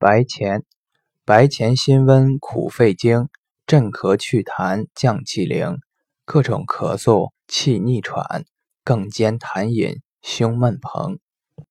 白钱，白钱辛温苦肺经，镇咳祛痰降气灵，各种咳嗽、气逆喘，更兼痰饮，胸闷膨。